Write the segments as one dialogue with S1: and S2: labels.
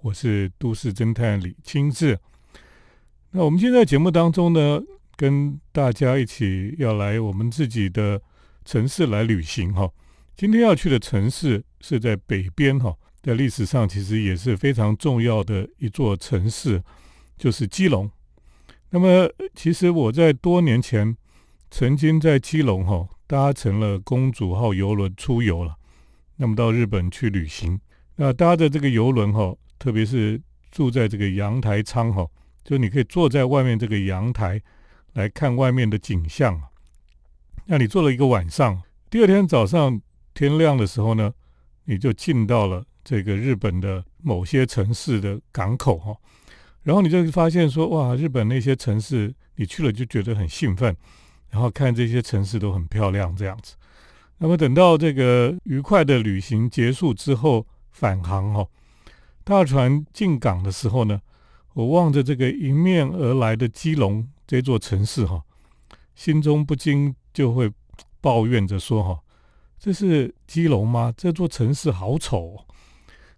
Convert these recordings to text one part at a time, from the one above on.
S1: 我是都市侦探李清志。那我们今天在节目当中呢，跟大家一起要来我们自己的城市来旅行哈。今天要去的城市是在北边哈，在历史上其实也是非常重要的一座城市，就是基隆。那么，其实我在多年前曾经在基隆哈搭乘了公主号游轮出游了，那么到日本去旅行。那搭着这个游轮哈，特别是住在这个阳台舱哈，就你可以坐在外面这个阳台来看外面的景象。那你坐了一个晚上，第二天早上天亮的时候呢，你就进到了这个日本的某些城市的港口哈。然后你就发现说，哇，日本那些城市你去了就觉得很兴奋，然后看这些城市都很漂亮这样子。那么等到这个愉快的旅行结束之后返航哈，大船进港的时候呢，我望着这个迎面而来的基隆这座城市哈，心中不禁就会抱怨着说哈，这是基隆吗？这座城市好丑，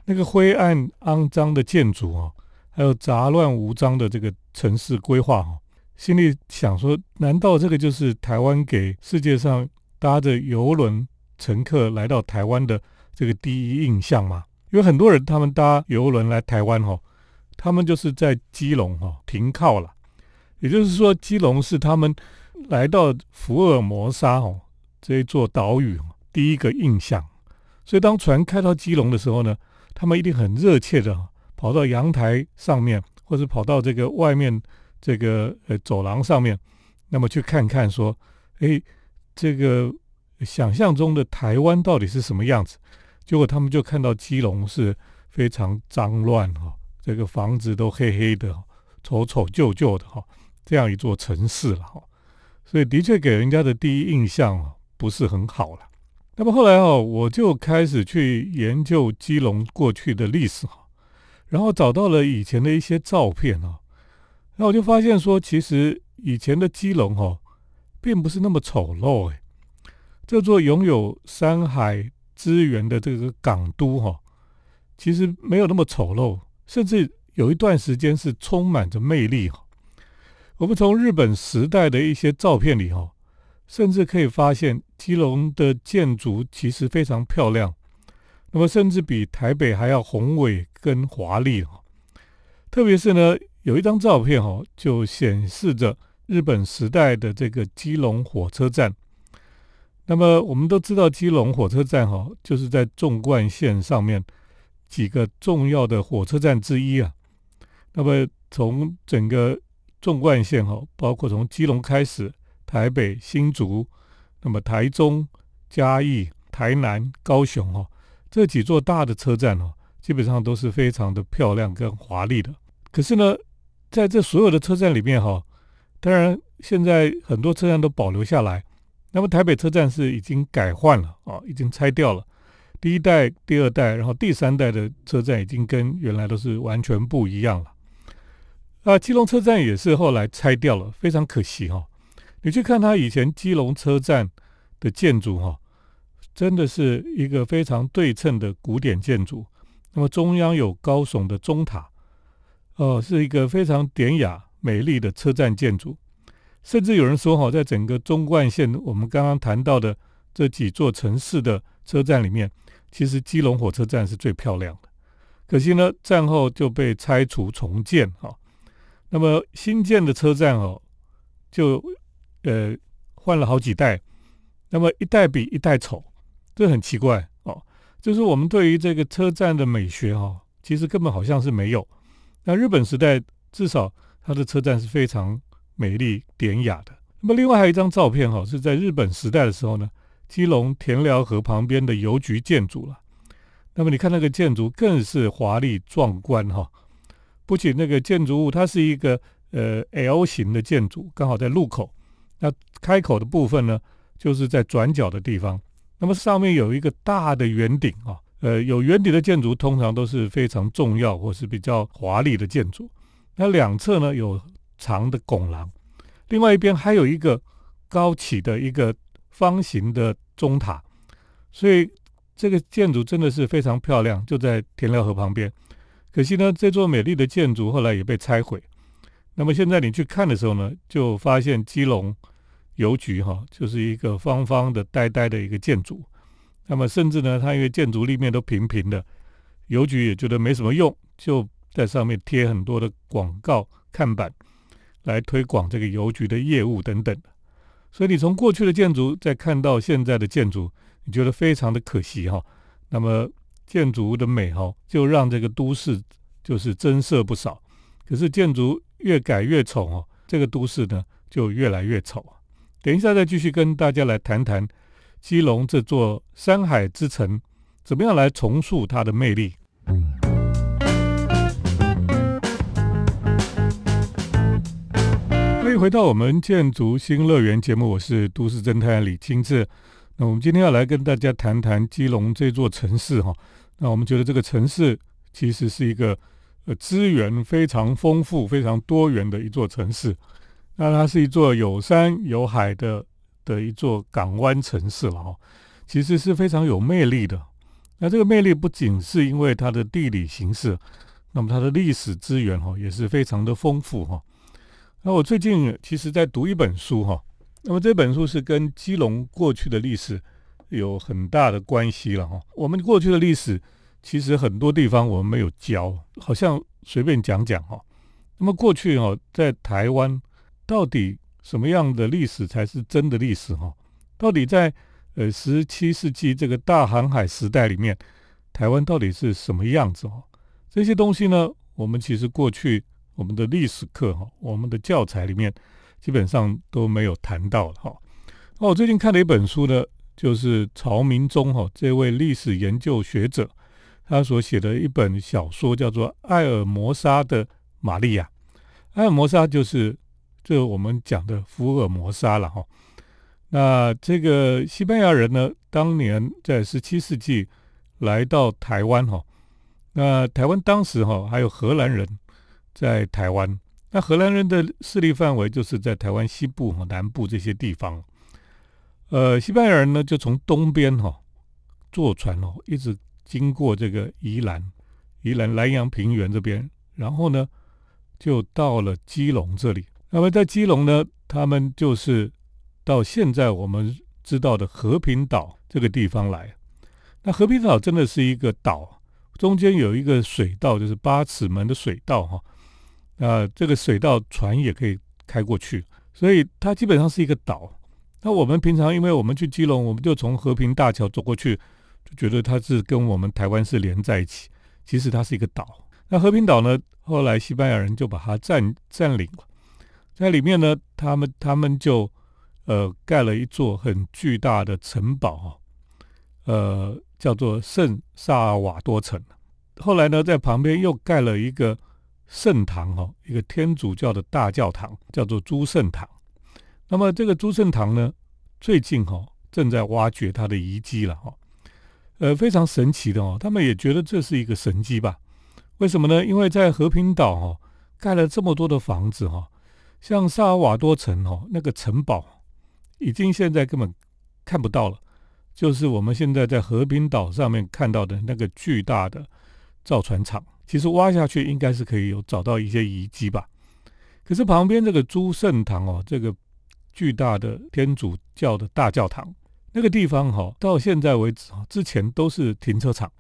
S1: 那个灰暗肮脏的建筑啊。还有杂乱无章的这个城市规划哈，心里想说：难道这个就是台湾给世界上搭着游轮乘客来到台湾的这个第一印象吗？因为很多人他们搭游轮来台湾哈，他们就是在基隆哈停靠了，也就是说基隆是他们来到福尔摩沙哦这一座岛屿第一个印象。所以当船开到基隆的时候呢，他们一定很热切的。跑到阳台上面，或者跑到这个外面这个呃走廊上面，那么去看看说，哎，这个想象中的台湾到底是什么样子？结果他们就看到基隆是非常脏乱哈，这个房子都黑黑的，丑丑旧旧的哈，这样一座城市了哈，所以的确给人家的第一印象不是很好了。那么后来哦，我就开始去研究基隆过去的历史哈。然后找到了以前的一些照片哦，那我就发现说，其实以前的基隆哈，并不是那么丑陋哎。这座拥有山海资源的这个港都哈，其实没有那么丑陋，甚至有一段时间是充满着魅力哈。我们从日本时代的一些照片里哈，甚至可以发现基隆的建筑其实非常漂亮。那么甚至比台北还要宏伟跟华丽哈，特别是呢，有一张照片哈，就显示着日本时代的这个基隆火车站。那么我们都知道，基隆火车站哈，就是在纵贯线上面几个重要的火车站之一啊。那么从整个纵贯线哈，包括从基隆开始，台北、新竹，那么台中、嘉义、台南、高雄哈。这几座大的车站哦，基本上都是非常的漂亮跟华丽的。可是呢，在这所有的车站里面哈，当然现在很多车站都保留下来。那么台北车站是已经改换了啊，已经拆掉了。第一代、第二代，然后第三代的车站已经跟原来都是完全不一样了。啊，基隆车站也是后来拆掉了，非常可惜哈。你去看它以前基隆车站的建筑哈。真的是一个非常对称的古典建筑。那么中央有高耸的钟塔，哦，是一个非常典雅美丽的车站建筑。甚至有人说，哈，在整个中冠线我们刚刚谈到的这几座城市的车站里面，其实基隆火车站是最漂亮的。可惜呢，战后就被拆除重建，哈。那么新建的车站哦，就呃换了好几代，那么一代比一代丑。这很奇怪哦，就是我们对于这个车站的美学哈，其实根本好像是没有。那日本时代至少它的车站是非常美丽典雅的。那么另外还有一张照片哈，是在日本时代的时候呢，基隆田寮河旁边的邮局建筑了。那么你看那个建筑更是华丽壮观哈，不仅那个建筑物它是一个呃 L 型的建筑，刚好在路口，那开口的部分呢，就是在转角的地方。那么上面有一个大的圆顶啊，呃，有圆顶的建筑通常都是非常重要或是比较华丽的建筑。那两侧呢有长的拱廊，另外一边还有一个高起的一个方形的钟塔，所以这个建筑真的是非常漂亮，就在田寮河旁边。可惜呢，这座美丽的建筑后来也被拆毁。那么现在你去看的时候呢，就发现基隆邮局哈，就是一个方方的、呆呆的一个建筑。那么甚至呢，它因为建筑立面都平平的，邮局也觉得没什么用，就在上面贴很多的广告看板，来推广这个邮局的业务等等所以你从过去的建筑再看到现在的建筑，你觉得非常的可惜哈。那么建筑的美哈，就让这个都市就是增色不少。可是建筑越改越丑哦，这个都市呢就越来越丑等一下再继续跟大家来谈谈基隆这座山海之城，怎么样来重塑它的魅力。欢回到我们建筑新乐园节目，我是都市侦探李清志。那我们今天要来跟大家谈谈基隆这座城市哈。那我们觉得这个城市其实是一个呃资源非常丰富、非常多元的一座城市。那它是一座有山有海的的一座港湾城市了哈。其实是非常有魅力的。那这个魅力不仅是因为它的地理形势，那么它的历史资源哈也是非常的丰富哈。那我最近其实在读一本书哈，那么这本书是跟基隆过去的历史有很大的关系了哈。我们过去的历史其实很多地方我们没有教，好像随便讲讲哈。那么过去哈，在台湾到底什么样的历史才是真的历史哈？到底在呃十七世纪这个大航海时代里面，台湾到底是什么样子哦？这些东西呢，我们其实过去。我们的历史课哈，我们的教材里面基本上都没有谈到哈。那我最近看了一本书呢，就是曹明忠哈这位历史研究学者他所写的一本小说，叫做《艾尔摩沙的玛利亚》。艾尔摩沙就是这我们讲的福尔摩沙了哈。那这个西班牙人呢，当年在十七世纪来到台湾哈，那台湾当时哈还有荷兰人。在台湾，那荷兰人的势力范围就是在台湾西部和南部这些地方。呃，西班牙人呢就从东边哈坐船哦，一直经过这个宜兰、宜兰南洋平原这边，然后呢就到了基隆这里。那么在基隆呢，他们就是到现在我们知道的和平岛这个地方来。那和平岛真的是一个岛，中间有一个水道，就是八尺门的水道哈。那这个水道船也可以开过去，所以它基本上是一个岛。那我们平常因为我们去基隆，我们就从和平大桥走过去，就觉得它是跟我们台湾是连在一起。其实它是一个岛。那和平岛呢，后来西班牙人就把它占占领了，在里面呢，他们他们就呃盖了一座很巨大的城堡哈，呃叫做圣萨瓦多城。后来呢，在旁边又盖了一个。圣堂哈，一个天主教的大教堂叫做诸圣堂。那么这个诸圣堂呢，最近哈正在挖掘它的遗迹了哈。呃，非常神奇的哦，他们也觉得这是一个神迹吧？为什么呢？因为在和平岛哈盖了这么多的房子哈，像萨尔瓦多城哈那个城堡已经现在根本看不到了，就是我们现在在和平岛上面看到的那个巨大的造船厂。其实挖下去应该是可以有找到一些遗迹吧，可是旁边这个诸圣堂哦，这个巨大的天主教的大教堂，那个地方哈，到现在为止哈，之前都是停车场。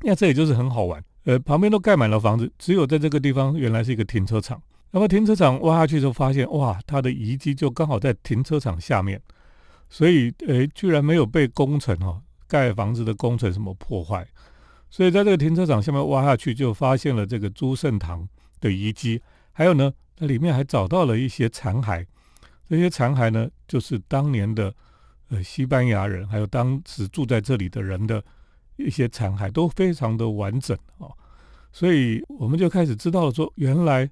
S1: 那这也就是很好玩，呃，旁边都盖满了房子，只有在这个地方原来是一个停车场。那么停车场挖下去之后，发现哇，它的遗迹就刚好在停车场下面，所以诶，居然没有被工程哈盖房子的工程什么破坏。所以在这个停车场下面挖下去，就发现了这个朱圣堂的遗迹。还有呢，那里面还找到了一些残骸。这些残骸呢，就是当年的呃西班牙人，还有当时住在这里的人的一些残骸，都非常的完整哦。所以我们就开始知道了，说原来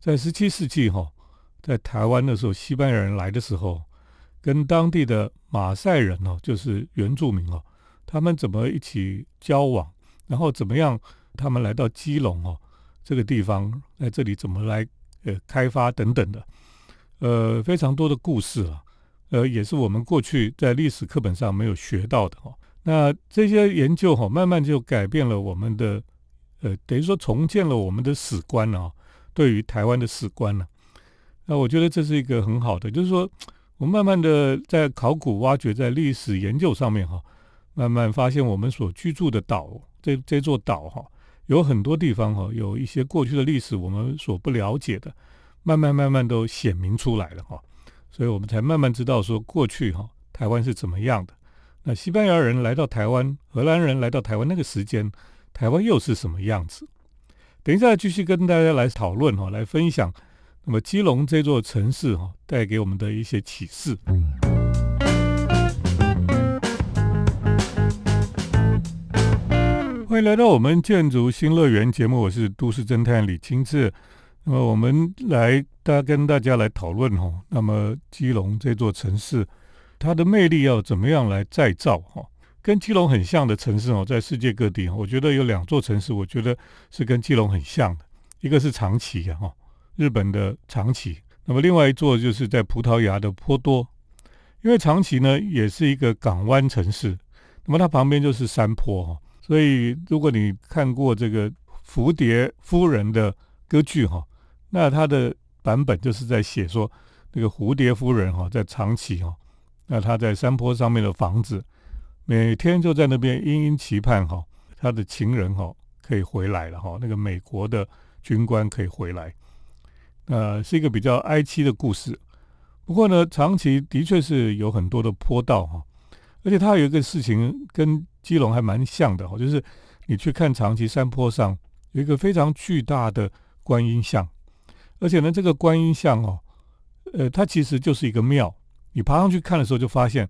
S1: 在十七世纪哈，在台湾的时候，西班牙人来的时候，跟当地的马赛人哦，就是原住民哦，他们怎么一起交往。然后怎么样？他们来到基隆哦，这个地方在这里怎么来呃开发等等的，呃非常多的故事啊，呃也是我们过去在历史课本上没有学到的哈。那这些研究哈，慢慢就改变了我们的呃，等于说重建了我们的史观啊，对于台湾的史观呢。那我觉得这是一个很好的，就是说，我们慢慢的在考古挖掘、在历史研究上面哈，慢慢发现我们所居住的岛，这这座岛哈，有很多地方哈，有一些过去的历史我们所不了解的，慢慢慢慢都显明出来了哈，所以我们才慢慢知道说过去哈，台湾是怎么样的。那西班牙人来到台湾，荷兰人来到台湾那个时间，台湾又是什么样子？等一下继续跟大家来讨论哈，来分享。那么基隆这座城市哈，带给我们的一些启示。欢迎来到我们建筑新乐园节目，我是都市侦探李清志。那么我们来，大跟大家来讨论哈。那么基隆这座城市，它的魅力要怎么样来再造哈？跟基隆很像的城市哦，在世界各地，我觉得有两座城市，我觉得是跟基隆很像的，一个是长崎哈。日本的长崎，那么另外一座就是在葡萄牙的波多，因为长崎呢也是一个港湾城市，那么它旁边就是山坡哈，所以如果你看过这个蝴蝶夫人的歌剧哈，那它的版本就是在写说那个蝴蝶夫人哈在长崎哈，那她在山坡上面的房子，每天就在那边殷殷期盼哈，她的情人哈可以回来了哈，那个美国的军官可以回来。呃，是一个比较哀凄的故事。不过呢，长崎的确是有很多的坡道哈，而且它有一个事情跟基隆还蛮像的哈，就是你去看长崎山坡上有一个非常巨大的观音像，而且呢，这个观音像哦，呃，它其实就是一个庙。你爬上去看的时候，就发现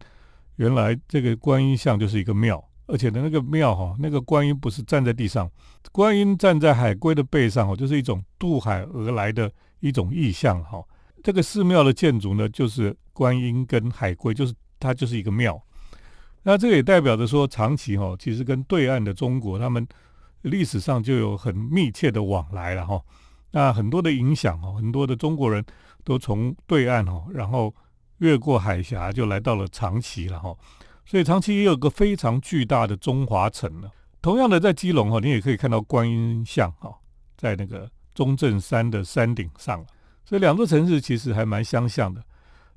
S1: 原来这个观音像就是一个庙，而且呢，那个庙哈，那个观音不是站在地上，观音站在海龟的背上哦，就是一种渡海而来的。一种意象哈，这个寺庙的建筑呢，就是观音跟海龟，就是它就是一个庙。那这也代表着说，长期哈，其实跟对岸的中国，他们历史上就有很密切的往来了哈。那很多的影响哈，很多的中国人都从对岸哈，然后越过海峡就来到了长崎了哈。所以长崎也有个非常巨大的中华城呢。同样的，在基隆哈，你也可以看到观音像哈，在那个。中正山的山顶上所以两座城市其实还蛮相像的，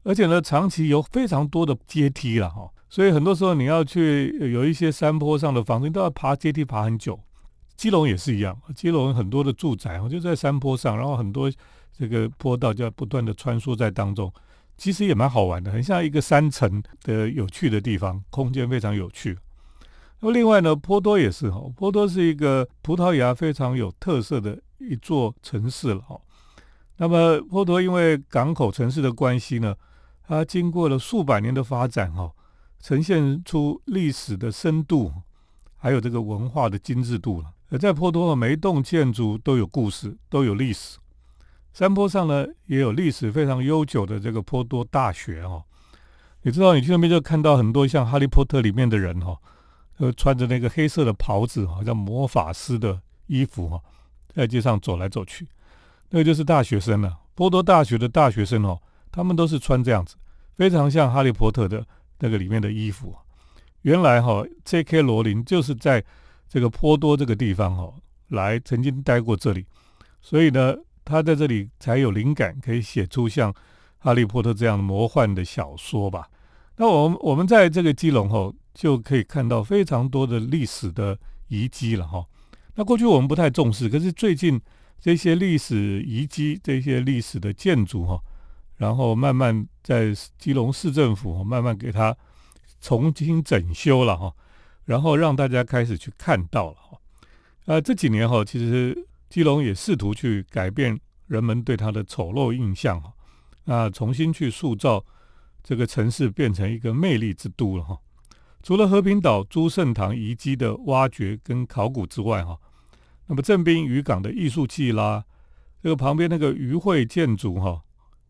S1: 而且呢，长崎有非常多的阶梯了哈，所以很多时候你要去有一些山坡上的房子，你都要爬阶梯爬很久。基隆也是一样，基隆很多的住宅就在山坡上，然后很多这个坡道就要不断的穿梭在当中，其实也蛮好玩的，很像一个山城的有趣的地方，空间非常有趣。那么另外呢，波多也是哈，波多是一个葡萄牙非常有特色的。一座城市了哈，那么波多因为港口城市的关系呢，它经过了数百年的发展哈，呈现出历史的深度，还有这个文化的精致度了。而在波多每一栋建筑都有故事，都有历史。山坡上呢，也有历史非常悠久的这个波多大学哈。你知道，你去那边就看到很多像哈利波特里面的人哈，呃，穿着那个黑色的袍子，好像魔法师的衣服哈。在街上走来走去，那个就是大学生了。波多大学的大学生哦，他们都是穿这样子，非常像哈利波特的那个里面的衣服。原来哈，J.K. 罗琳就是在这个坡多这个地方哈，来曾经待过这里，所以呢，他在这里才有灵感，可以写出像哈利波特这样魔幻的小说吧。那我们我们在这个基隆哈，就可以看到非常多的历史的遗迹了哈。那过去我们不太重视，可是最近这些历史遗迹、这些历史的建筑哈，然后慢慢在基隆市政府慢慢给它重新整修了哈，然后让大家开始去看到了哈。呃，这几年哈，其实基隆也试图去改变人们对它的丑陋印象哈，那重新去塑造这个城市，变成一个魅力之都了哈。除了和平岛朱圣堂遗迹的挖掘跟考古之外哈。那么镇滨渔港的艺术季啦，这个旁边那个渔会建筑哈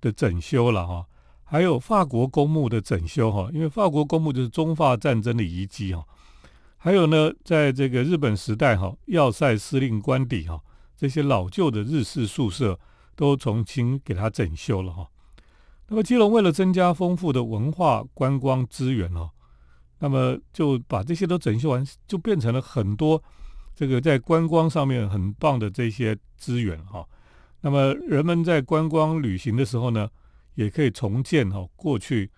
S1: 的整修了哈，还有法国公墓的整修哈，因为法国公墓就是中法战争的遗迹哈，还有呢，在这个日本时代哈，要塞司令官邸哈，这些老旧的日式宿舍都重新给它整修了哈。那么基隆为了增加丰富的文化观光资源哦，那么就把这些都整修完，就变成了很多。这个在观光上面很棒的这些资源哈。那么人们在观光旅行的时候呢，也可以重建哈过去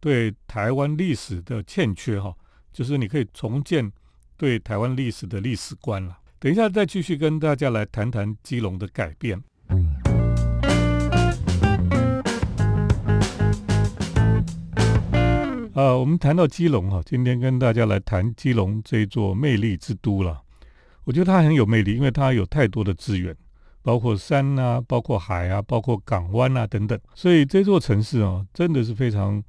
S1: 对台湾历史的欠缺哈，就是你可以重建对台湾历史的历史观了。等一下再继续跟大家来谈谈基隆的改变。啊，我们谈到基隆哈，今天跟大家来谈基隆这一座魅力之都了。我觉得它很有魅力，因为它有太多的资源，包括山啊，包括海啊，包括港湾啊等等。所以这座城市啊，真的是非常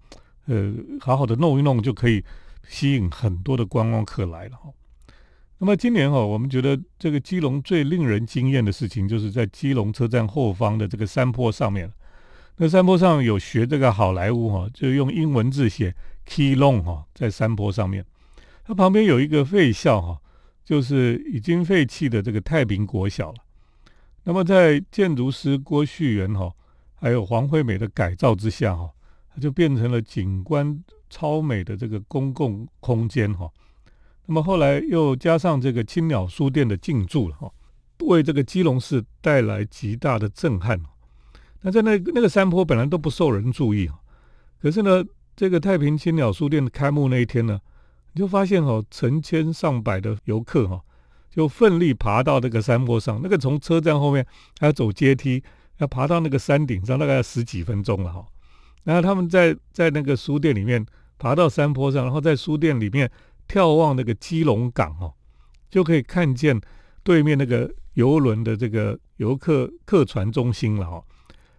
S1: 呃好好的弄一弄就可以吸引很多的观光客来了哈。那么今年哈，我们觉得这个基隆最令人惊艳的事情，就是在基隆车站后方的这个山坡上面。那山坡上有学这个好莱坞哈，就用英文字写。Key Long 哈，在山坡上面，它旁边有一个废校哈，就是已经废弃的这个太平国小了。那么在建筑师郭旭元哈，还有黄惠美的改造之下哈，它就变成了景观超美的这个公共空间哈。那么后来又加上这个青鸟书店的进驻了哈，为这个基隆市带来极大的震撼。那在那那个山坡本来都不受人注意可是呢。这个太平青鸟书店开幕那一天呢，你就发现哦，成千上百的游客哈，就奋力爬到那个山坡上。那个从车站后面还要走阶梯，要爬到那个山顶上，大概要十几分钟了哈。然后他们在在那个书店里面爬到山坡上，然后在书店里面眺望那个基隆港哈，就可以看见对面那个游轮的这个游客客船中心了哈。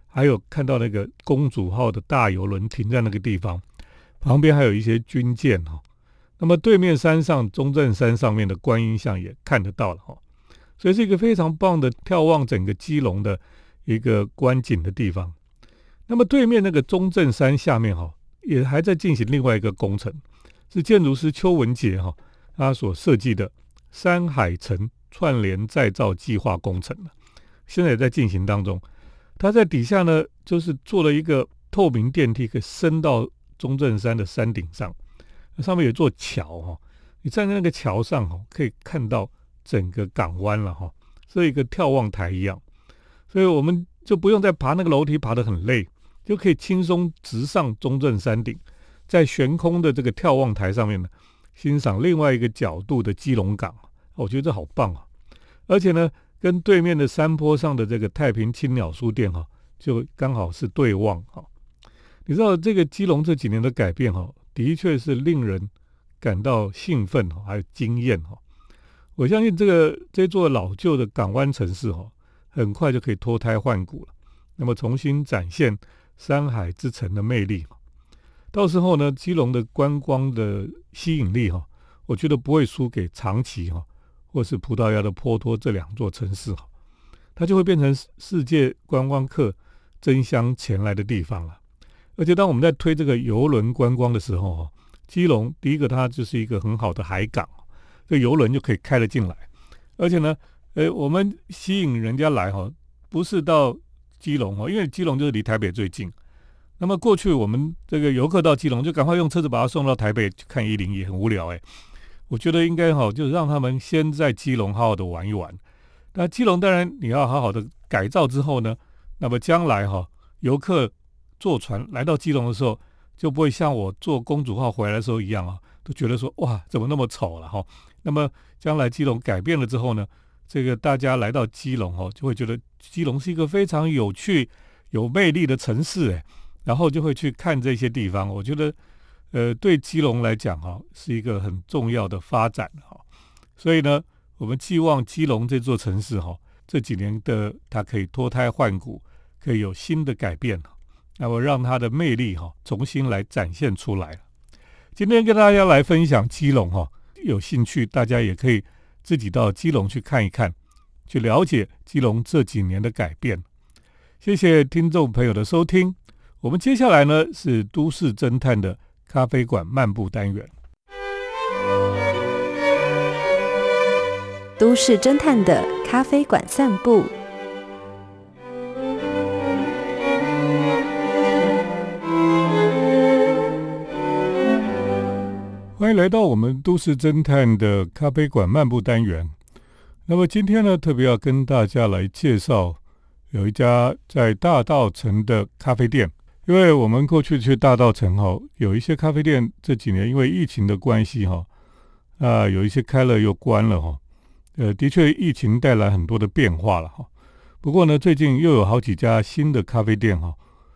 S1: 还有看到那个公主号的大游轮停在那个地方，旁边还有一些军舰哈。那么对面山上中正山上面的观音像也看得到了哈，所以是一个非常棒的眺望整个基隆的一个观景的地方。那么对面那个中正山下面哈，也还在进行另外一个工程，是建筑师邱文杰哈他所设计的山海城串联再造计划工程现在也在进行当中。他在底下呢，就是做了一个透明电梯，可以升到中正山的山顶上。上面有座桥哈，你站在那个桥上哈，可以看到整个港湾了哈，是一个眺望台一样。所以我们就不用再爬那个楼梯，爬得很累，就可以轻松直上中正山顶，在悬空的这个眺望台上面呢，欣赏另外一个角度的基隆港。我觉得这好棒啊！而且呢。跟对面的山坡上的这个太平青鸟书店哈，就刚好是对望哈。你知道这个基隆这几年的改变哈，的确是令人感到兴奋哈，还有惊艳哈。我相信这个这座老旧的港湾城市哈，很快就可以脱胎换骨了，那么重新展现山海之城的魅力。到时候呢，基隆的观光的吸引力哈，我觉得不会输给长崎哈。或是葡萄牙的波托这两座城市哈，它就会变成世界观光客争相前来的地方了。而且当我们在推这个游轮观光的时候哈，基隆第一个它就是一个很好的海港，这游轮就可以开了进来。而且呢，呃，我们吸引人家来哈，不是到基隆哈，因为基隆就是离台北最近。那么过去我们这个游客到基隆就赶快用车子把他送到台北去看一零一，很无聊哎。我觉得应该哈，就是让他们先在基隆好好的玩一玩。那基隆当然你要好好的改造之后呢，那么将来哈，游客坐船来到基隆的时候，就不会像我坐公主号回来的时候一样啊，都觉得说哇，怎么那么丑了哈。那么将来基隆改变了之后呢，这个大家来到基隆哦，就会觉得基隆是一个非常有趣、有魅力的城市哎，然后就会去看这些地方。我觉得。呃，对基隆来讲哈，是一个很重要的发展哈，所以呢，我们寄望基隆这座城市哈，这几年的它可以脱胎换骨，可以有新的改变，那么让它的魅力哈重新来展现出来。今天跟大家来分享基隆哈，有兴趣大家也可以自己到基隆去看一看，去了解基隆这几年的改变。谢谢听众朋友的收听，我们接下来呢是都市侦探的。咖啡馆漫步单元，
S2: 都市侦探的咖啡馆散步。
S1: 来到我们都市侦探的咖啡馆漫步单元。那么今天呢，特别要跟大家来介绍有一家在大道城的咖啡店。因为我们过去去大道城哈，有一些咖啡店这几年因为疫情的关系哈，啊，有一些开了又关了哈。呃，的确疫情带来很多的变化了哈。不过呢，最近又有好几家新的咖啡店哈，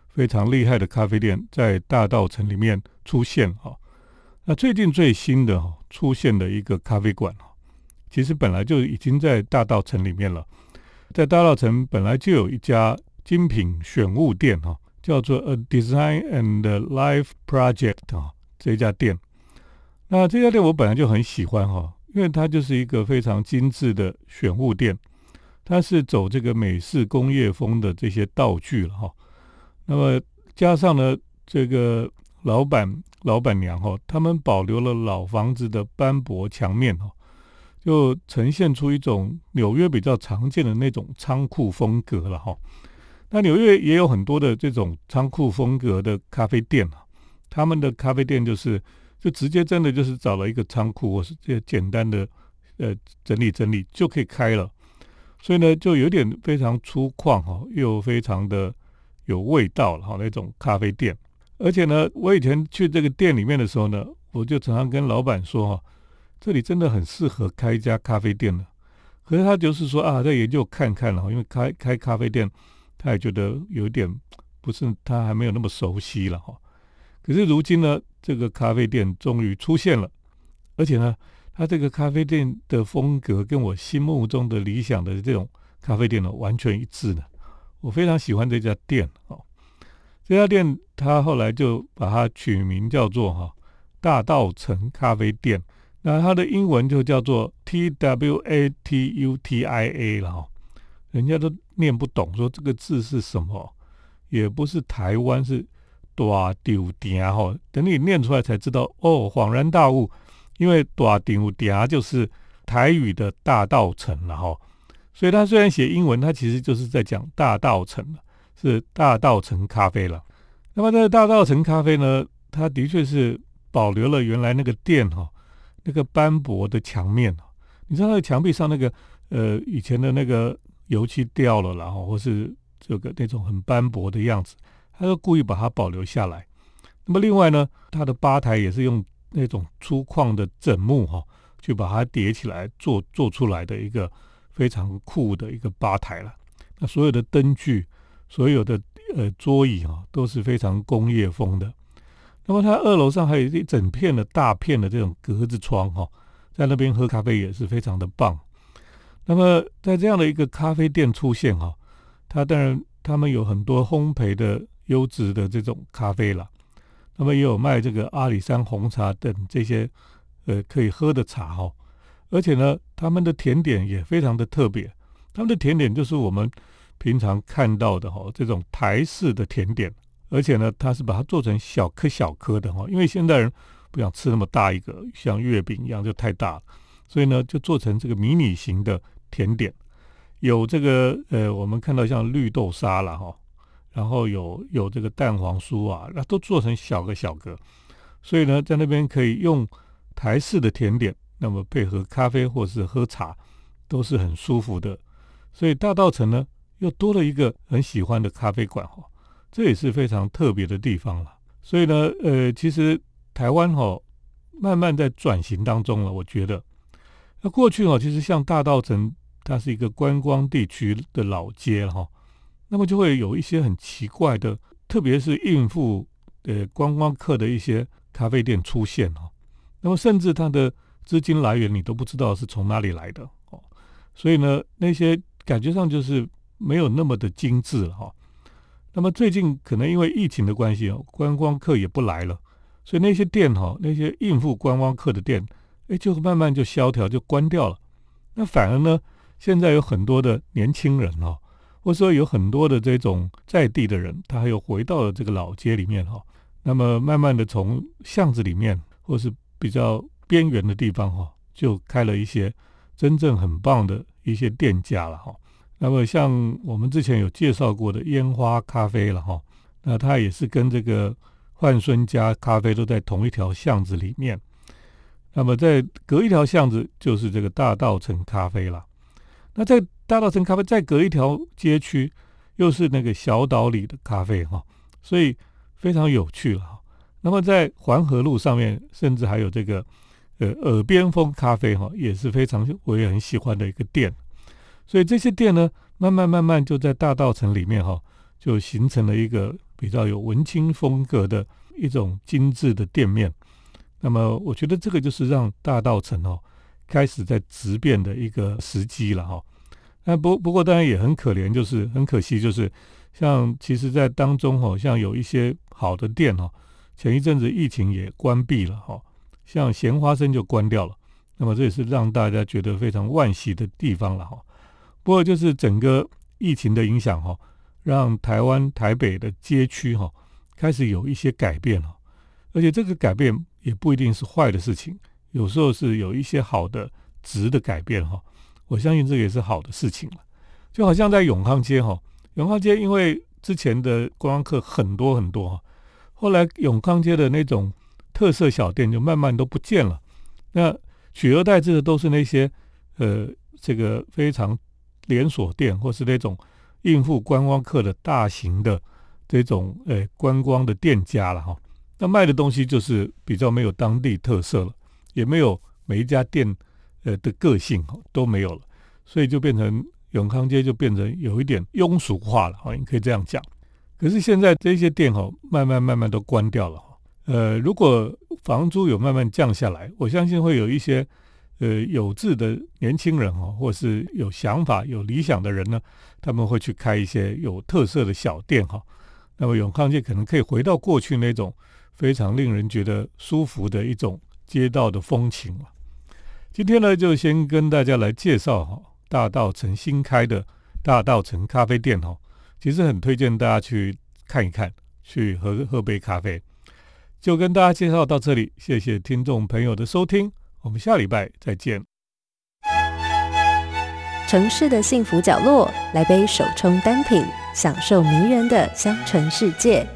S1: 非常厉害的咖啡店在大道城里面出现哈。那最近最新的哈出现的一个咖啡馆哈，其实本来就已经在大道城里面了，在大道城本来就有一家精品选物店哈。叫做 A Design and Life Project 啊，这家店。那这家店我本来就很喜欢哈，因为它就是一个非常精致的选物店，它是走这个美式工业风的这些道具了哈。那么加上呢，这个老板、老板娘哈，他们保留了老房子的斑驳墙面哈，就呈现出一种纽约比较常见的那种仓库风格了哈。那纽约也有很多的这种仓库风格的咖啡店啊，他们的咖啡店就是就直接真的就是找了一个仓库或是这简单的呃整理整理就可以开了，所以呢就有点非常粗犷哈，又非常的有味道了哈那种咖啡店，而且呢我以前去这个店里面的时候呢，我就常常跟老板说哈，这里真的很适合开一家咖啡店了，可是他就是说啊在研究看看了，因为开开咖啡店。他也觉得有点不是，他还没有那么熟悉了哈。可是如今呢，这个咖啡店终于出现了，而且呢，他这个咖啡店的风格跟我心目中的理想的这种咖啡店呢完全一致呢。我非常喜欢这家店哦。这家店他后来就把它取名叫做哈大道城咖啡店，那它的英文就叫做 T W A T U T I A 了哈。人家都念不懂，说这个字是什么，也不是台湾，是大丢店哈。等你念出来才知道，哦，恍然大悟，因为大丢店就是台语的大道城了哈。所以他虽然写英文，他其实就是在讲大道城是大道城咖啡了。那么这个大道城咖啡呢，它的确是保留了原来那个店哈，那个斑驳的墙面你知道那个墙壁上那个呃以前的那个。油漆掉了，然后或是这个那种很斑驳的样子，他就故意把它保留下来。那么另外呢，它的吧台也是用那种粗犷的枕木哈，去把它叠起来做做出来的一个非常酷的一个吧台了。那所有的灯具、所有的呃桌椅啊，都是非常工业风的。那么它二楼上还有一整片的大片的这种格子窗哈，在那边喝咖啡也是非常的棒。那么，在这样的一个咖啡店出现哈，它当然他们有很多烘焙的优质的这种咖啡了，那么也有卖这个阿里山红茶等这些呃可以喝的茶哈，而且呢，他们的甜点也非常的特别，他们的甜点就是我们平常看到的哈这种台式的甜点，而且呢，它是把它做成小颗小颗的哈，因为现代人不想吃那么大一个像月饼一样就太大了，所以呢，就做成这个迷你型的。甜点有这个呃，我们看到像绿豆沙了哈，然后有有这个蛋黄酥啊，那都做成小个小个，所以呢，在那边可以用台式的甜点，那么配合咖啡或是喝茶，都是很舒服的。所以大道城呢，又多了一个很喜欢的咖啡馆哈，这也是非常特别的地方了。所以呢，呃，其实台湾哈，慢慢在转型当中了，我觉得。那过去哦，其实像大道城，它是一个观光地区的老街哈，那么就会有一些很奇怪的，特别是应付呃观光客的一些咖啡店出现哈。那么甚至它的资金来源你都不知道是从哪里来的哦，所以呢，那些感觉上就是没有那么的精致了哈。那么最近可能因为疫情的关系哦，观光客也不来了，所以那些店哈，那些应付观光客的店。哎，就慢慢就萧条，就关掉了。那反而呢，现在有很多的年轻人哦，或者说有很多的这种在地的人，他又回到了这个老街里面哈。那么慢慢的从巷子里面，或是比较边缘的地方哈，就开了一些真正很棒的一些店家了哈。那么像我们之前有介绍过的烟花咖啡了哈，那它也是跟这个焕孙家咖啡都在同一条巷子里面。那么，在隔一条巷子就是这个大道城咖啡了。那在大稻城咖啡再隔一条街区，又是那个小岛里的咖啡哈，所以非常有趣了哈。那么在环河路上面，甚至还有这个呃耳边风咖啡哈，也是非常我也很喜欢的一个店。所以这些店呢，慢慢慢慢就在大道城里面哈，就形成了一个比较有文青风格的一种精致的店面。那么我觉得这个就是让大道城哦开始在质变的一个时机了哈。那不不过当然也很可怜，就是很可惜，就是像其实在当中哈，像有一些好的店哈。前一阵子疫情也关闭了哈，像咸花生就关掉了，那么这也是让大家觉得非常惋惜的地方了哈。不过就是整个疫情的影响哈，让台湾台北的街区哈开始有一些改变了，而且这个改变也不一定是坏的事情，有时候是有一些好的值的改变哈。我相信这也是好的事情了。就好像在永康街哈，永康街因为之前的观光客很多很多哈。后来永康街的那种特色小店就慢慢都不见了，那取而代之的都是那些呃这个非常连锁店或是那种应付观光客的大型的这种呃观光的店家了哈。那卖的东西就是比较没有当地特色了，也没有每一家店呃的个性都没有了，所以就变成永康街就变成有一点庸俗化了哈，你可以这样讲。可是现在这些店哈，慢慢慢慢都关掉了哈。呃，如果房租有慢慢降下来，我相信会有一些呃有志的年轻人哈，或是有想法、有理想的人呢，他们会去开一些有特色的小店哈。那么永康街可能可以回到过去那种非常令人觉得舒服的一种街道的风情了。今天呢，就先跟大家来介绍哈，大道城新开的大道城咖啡店哈。其实很推荐大家去看一看，去喝喝杯咖啡。就跟大家介绍到这里，谢谢听众朋友的收听，我们下礼拜再见。
S2: 城市的幸福角落，来杯手冲单品，享受迷人的香醇世界。